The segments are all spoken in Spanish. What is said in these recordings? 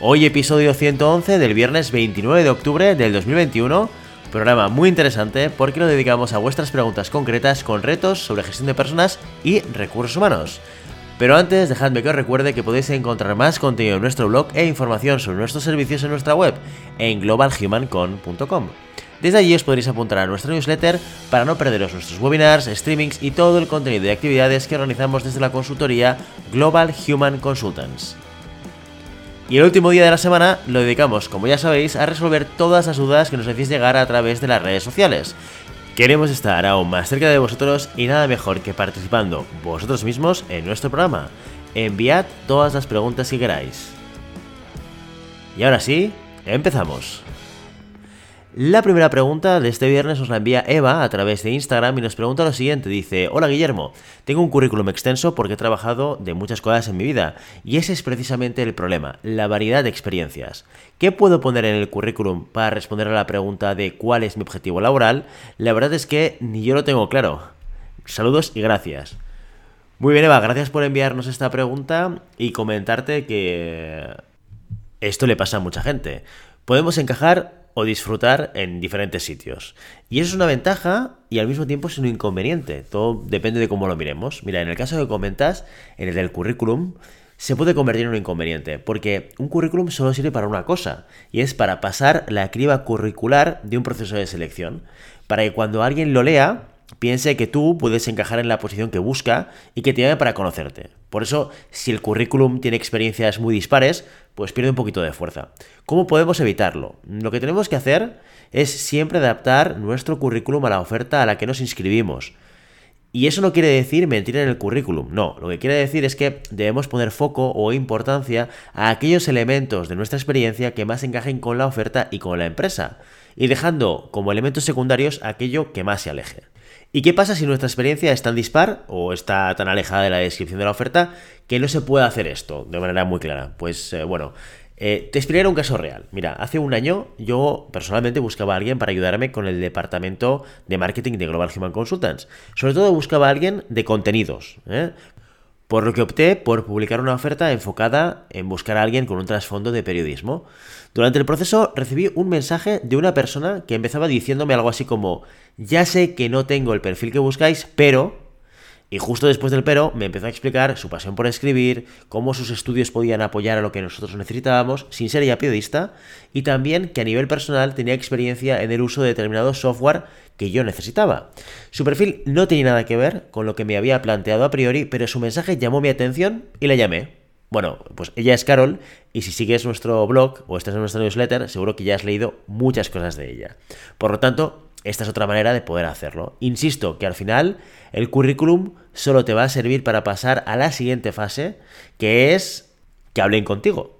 Hoy episodio 111 del viernes 29 de octubre del 2021, programa muy interesante porque lo dedicamos a vuestras preguntas concretas con retos sobre gestión de personas y recursos humanos. Pero antes, dejadme que os recuerde que podéis encontrar más contenido en nuestro blog e información sobre nuestros servicios en nuestra web, en globalhumancon.com. Desde allí os podréis apuntar a nuestra newsletter para no perderos nuestros webinars, streamings y todo el contenido y actividades que organizamos desde la consultoría Global Human Consultants. Y el último día de la semana lo dedicamos, como ya sabéis, a resolver todas las dudas que nos hacéis llegar a través de las redes sociales. Queremos estar aún más cerca de vosotros y nada mejor que participando vosotros mismos en nuestro programa. Enviad todas las preguntas que queráis. Y ahora sí, empezamos. La primera pregunta de este viernes nos la envía Eva a través de Instagram y nos pregunta lo siguiente. Dice, hola Guillermo, tengo un currículum extenso porque he trabajado de muchas cosas en mi vida y ese es precisamente el problema, la variedad de experiencias. ¿Qué puedo poner en el currículum para responder a la pregunta de cuál es mi objetivo laboral? La verdad es que ni yo lo tengo claro. Saludos y gracias. Muy bien Eva, gracias por enviarnos esta pregunta y comentarte que esto le pasa a mucha gente. Podemos encajar o disfrutar en diferentes sitios. Y eso es una ventaja y al mismo tiempo es un inconveniente. Todo depende de cómo lo miremos. Mira, en el caso que comentas, en el del currículum, se puede convertir en un inconveniente, porque un currículum solo sirve para una cosa, y es para pasar la criba curricular de un proceso de selección, para que cuando alguien lo lea, piense que tú puedes encajar en la posición que busca y que te llame para conocerte. Por eso, si el currículum tiene experiencias muy dispares, pues pierde un poquito de fuerza. ¿Cómo podemos evitarlo? Lo que tenemos que hacer es siempre adaptar nuestro currículum a la oferta a la que nos inscribimos. Y eso no quiere decir mentir en el currículum, no, lo que quiere decir es que debemos poner foco o importancia a aquellos elementos de nuestra experiencia que más encajen con la oferta y con la empresa, y dejando como elementos secundarios aquello que más se aleje. ¿Y qué pasa si nuestra experiencia es tan dispar o está tan alejada de la descripción de la oferta que no se puede hacer esto de manera muy clara? Pues eh, bueno, eh, te explicaré un caso real. Mira, hace un año yo personalmente buscaba a alguien para ayudarme con el departamento de marketing de Global Human Consultants. Sobre todo buscaba a alguien de contenidos. ¿eh? Por lo que opté por publicar una oferta enfocada en buscar a alguien con un trasfondo de periodismo. Durante el proceso recibí un mensaje de una persona que empezaba diciéndome algo así como, ya sé que no tengo el perfil que buscáis, pero... Y justo después del pero me empezó a explicar su pasión por escribir, cómo sus estudios podían apoyar a lo que nosotros necesitábamos, sin ser ya periodista, y también que a nivel personal tenía experiencia en el uso de determinado software que yo necesitaba. Su perfil no tenía nada que ver con lo que me había planteado a priori, pero su mensaje llamó mi atención y la llamé. Bueno, pues ella es Carol y si sigues nuestro blog o estás en nuestra newsletter, seguro que ya has leído muchas cosas de ella. Por lo tanto, esta es otra manera de poder hacerlo. Insisto que al final el currículum solo te va a servir para pasar a la siguiente fase, que es que hablen contigo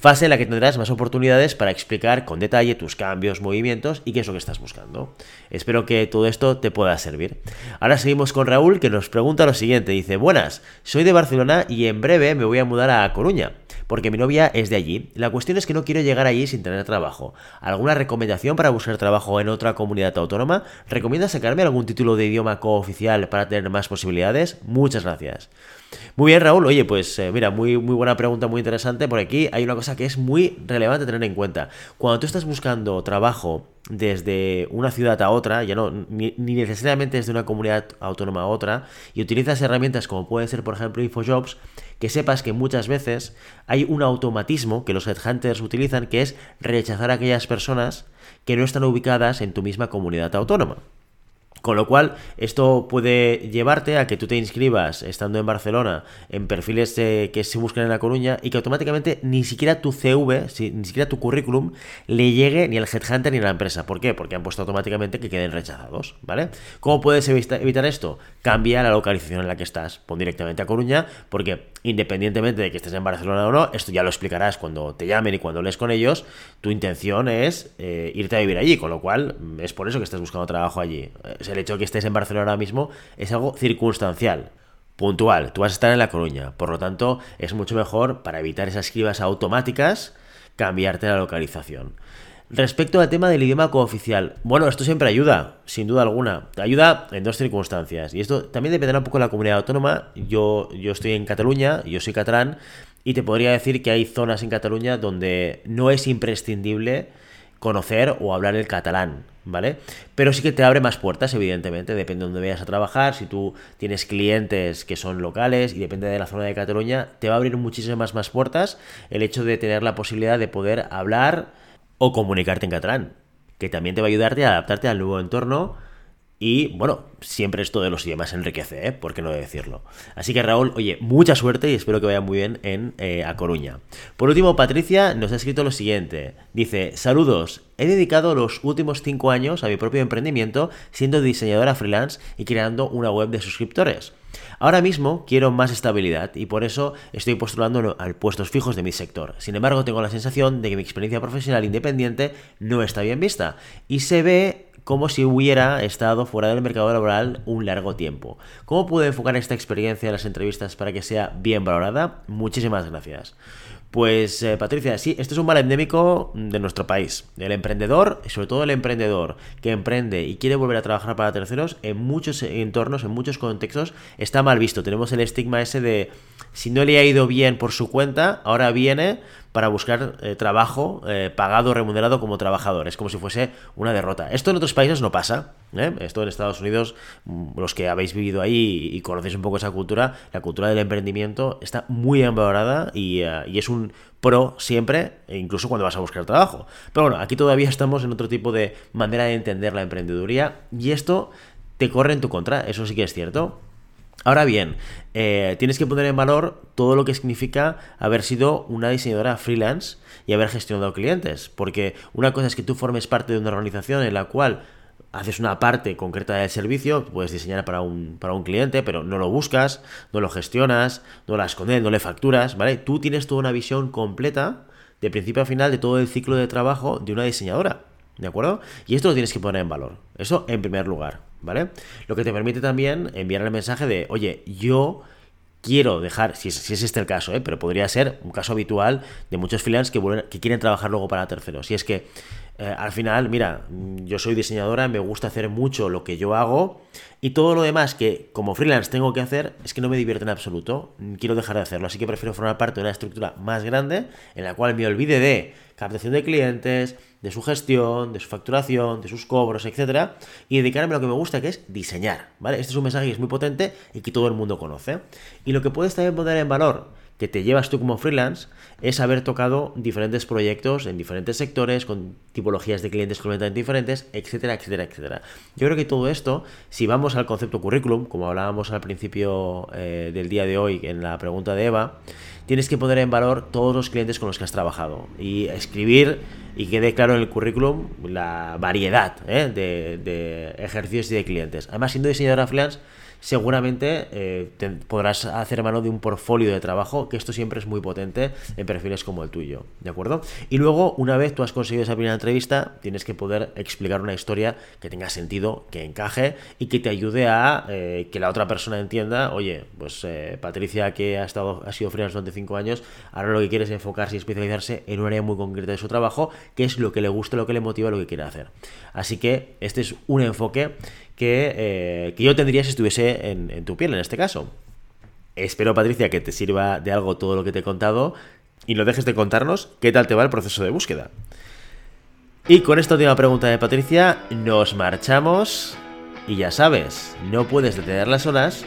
fase en la que tendrás más oportunidades para explicar con detalle tus cambios, movimientos y qué es lo que estás buscando. Espero que todo esto te pueda servir. Ahora seguimos con Raúl que nos pregunta lo siguiente. Dice, buenas, soy de Barcelona y en breve me voy a mudar a Coruña porque mi novia es de allí. La cuestión es que no quiero llegar allí sin tener trabajo. ¿Alguna recomendación para buscar trabajo en otra comunidad autónoma? ¿Recomienda sacarme algún título de idioma cooficial para tener más posibilidades? Muchas gracias. Muy bien, Raúl. Oye, pues eh, mira, muy, muy buena pregunta, muy interesante. Por aquí hay una cosa que es muy relevante tener en cuenta. Cuando tú estás buscando trabajo desde una ciudad a otra, ya no, ni, necesariamente desde una comunidad autónoma a otra, y utilizas herramientas como pueden ser, por ejemplo, InfoJobs, que sepas que muchas veces hay un automatismo que los headhunters utilizan, que es rechazar a aquellas personas que no están ubicadas en tu misma comunidad autónoma. Con lo cual, esto puede llevarte a que tú te inscribas estando en Barcelona en perfiles que se buscan en La Coruña y que automáticamente ni siquiera tu CV, ni siquiera tu currículum le llegue ni al headhunter ni a la empresa. ¿Por qué? Porque han puesto automáticamente que queden rechazados, ¿vale? ¿Cómo puedes evitar esto? Cambia la localización en la que estás. Pon directamente a Coruña porque independientemente de que estés en Barcelona o no, esto ya lo explicarás cuando te llamen y cuando lees con ellos, tu intención es eh, irte a vivir allí, con lo cual mm, es por eso que estás buscando trabajo allí. El hecho de que estés en Barcelona ahora mismo es algo circunstancial. Puntual, tú vas a estar en La Coruña, por lo tanto es mucho mejor para evitar esas cribas automáticas cambiarte la localización. Respecto al tema del idioma cooficial, bueno, esto siempre ayuda, sin duda alguna. Ayuda en dos circunstancias. Y esto también dependerá un poco de la comunidad autónoma. Yo, yo estoy en Cataluña, yo soy catalán, y te podría decir que hay zonas en Cataluña donde no es imprescindible conocer o hablar el catalán, ¿vale? Pero sí que te abre más puertas, evidentemente, depende de dónde vayas a trabajar, si tú tienes clientes que son locales y depende de la zona de Cataluña, te va a abrir muchísimas más puertas el hecho de tener la posibilidad de poder hablar o comunicarte en catalán, que también te va a ayudarte a adaptarte al nuevo entorno y bueno, siempre esto de los idiomas enriquece, ¿eh? ¿Por qué no decirlo? Así que Raúl, oye, mucha suerte y espero que vaya muy bien en eh, A Coruña. Por último, Patricia nos ha escrito lo siguiente. Dice, saludos, he dedicado los últimos 5 años a mi propio emprendimiento siendo diseñadora freelance y creando una web de suscriptores. Ahora mismo quiero más estabilidad y por eso estoy postulando a puestos fijos de mi sector. Sin embargo, tengo la sensación de que mi experiencia profesional independiente no está bien vista y se ve como si hubiera estado fuera del mercado laboral un largo tiempo. ¿Cómo puedo enfocar esta experiencia en las entrevistas para que sea bien valorada? Muchísimas gracias. Pues eh, Patricia, sí, esto es un mal endémico de nuestro país. El emprendedor, sobre todo el emprendedor que emprende y quiere volver a trabajar para terceros, en muchos entornos, en muchos contextos, está mal visto. Tenemos el estigma ese de si no le ha ido bien por su cuenta, ahora viene para buscar eh, trabajo eh, pagado, remunerado como trabajador. Es como si fuese una derrota. Esto en otros países no pasa. ¿Eh? Esto en Estados Unidos, mm, los que habéis vivido ahí y conocéis un poco esa cultura, la cultura del emprendimiento está muy valorada y, y es un pro siempre, e incluso cuando vas a buscar trabajo. Pero bueno, aquí todavía estamos en otro tipo de manera de entender la emprendeduría y esto te corre en tu contra, eso sí que es cierto. Ahora bien, eh, tienes que poner en valor todo lo que significa haber sido una diseñadora freelance y haber gestionado clientes. Porque una cosa es que tú formes parte de una organización en la cual haces una parte concreta del servicio, puedes diseñar para un, para un cliente, pero no lo buscas, no lo gestionas, no las escondes, no le facturas, ¿vale? Tú tienes toda una visión completa, de principio a final, de todo el ciclo de trabajo de una diseñadora. ¿De acuerdo? Y esto lo tienes que poner en valor. Eso en primer lugar, ¿vale? Lo que te permite también enviar el mensaje de, oye, yo quiero dejar, si es, este el caso, ¿eh? pero podría ser un caso habitual de muchos freelance que, que quieren trabajar luego para terceros. Y es que eh, al final, mira, yo soy diseñadora, me gusta hacer mucho lo que yo hago y todo lo demás que como freelance tengo que hacer es que no me divierte en absoluto. Quiero dejar de hacerlo, así que prefiero formar parte de una estructura más grande en la cual me olvide de captación de clientes, de su gestión, de su facturación, de sus cobros, etcétera, y dedicarme a lo que me gusta, que es diseñar, ¿vale? Este es un mensaje que es muy potente y que todo el mundo conoce. Y lo que puedes también poner en valor que te llevas tú como freelance es haber tocado diferentes proyectos en diferentes sectores, con tipologías de clientes completamente diferentes, etcétera, etcétera, etcétera. Yo creo que todo esto, si vamos al concepto currículum, como hablábamos al principio eh, del día de hoy en la pregunta de Eva, tienes que poner en valor todos los clientes con los que has trabajado y escribir y quede claro en el currículum la variedad ¿eh? de, de ejercicios y de clientes. Además, siendo diseñadora freelance, seguramente eh, podrás hacer mano de un portfolio de trabajo, que esto siempre es muy potente en perfiles como el tuyo, ¿de acuerdo? Y luego, una vez tú has conseguido esa primera entrevista, tienes que poder explicar una historia que tenga sentido, que encaje y que te ayude a eh, que la otra persona entienda, oye, pues eh, Patricia que ha estado ha sido freelance durante 5 años, ahora lo que quiere es enfocarse y especializarse en un área muy concreta de su trabajo, que es lo que le gusta, lo que le motiva, lo que quiere hacer. Así que este es un enfoque eh, que, yo tendría si estuviese en, tu piel en este caso. Espero, Patricia, que te sirva de algo todo lo que te he contado y no dejes de contarnos qué tal te va el proceso de búsqueda. Y con esta última pregunta de Patricia, nos marchamos. Y ya sabes, no puedes detener las olas,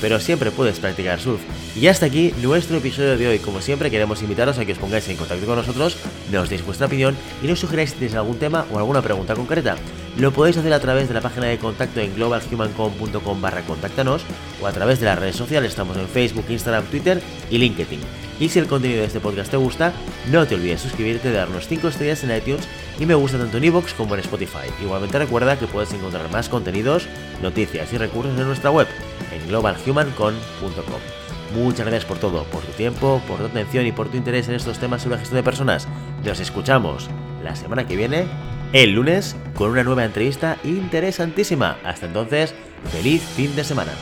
pero siempre puedes practicar surf. Y hasta aquí nuestro episodio de hoy. Como siempre, queremos invitaros a que os pongáis en contacto con nosotros, nos deis vuestra opinión y nos sugeráis si tenéis algún tema o alguna pregunta concreta. Lo podéis hacer a través de la página de contacto en globalhumancom.com barra contáctanos o a través de las redes sociales, estamos en Facebook, Instagram, Twitter y LinkedIn. Y si el contenido de este podcast te gusta, no te olvides suscribirte, darnos 5 estrellas en iTunes y me gusta tanto en iVoox como en Spotify. Igualmente recuerda que puedes encontrar más contenidos, noticias y recursos en nuestra web, en globalhumancon.com. Muchas gracias por todo, por tu tiempo, por tu atención y por tu interés en estos temas sobre la gestión de personas. Nos escuchamos la semana que viene el lunes con una nueva entrevista interesantísima. Hasta entonces, feliz fin de semana.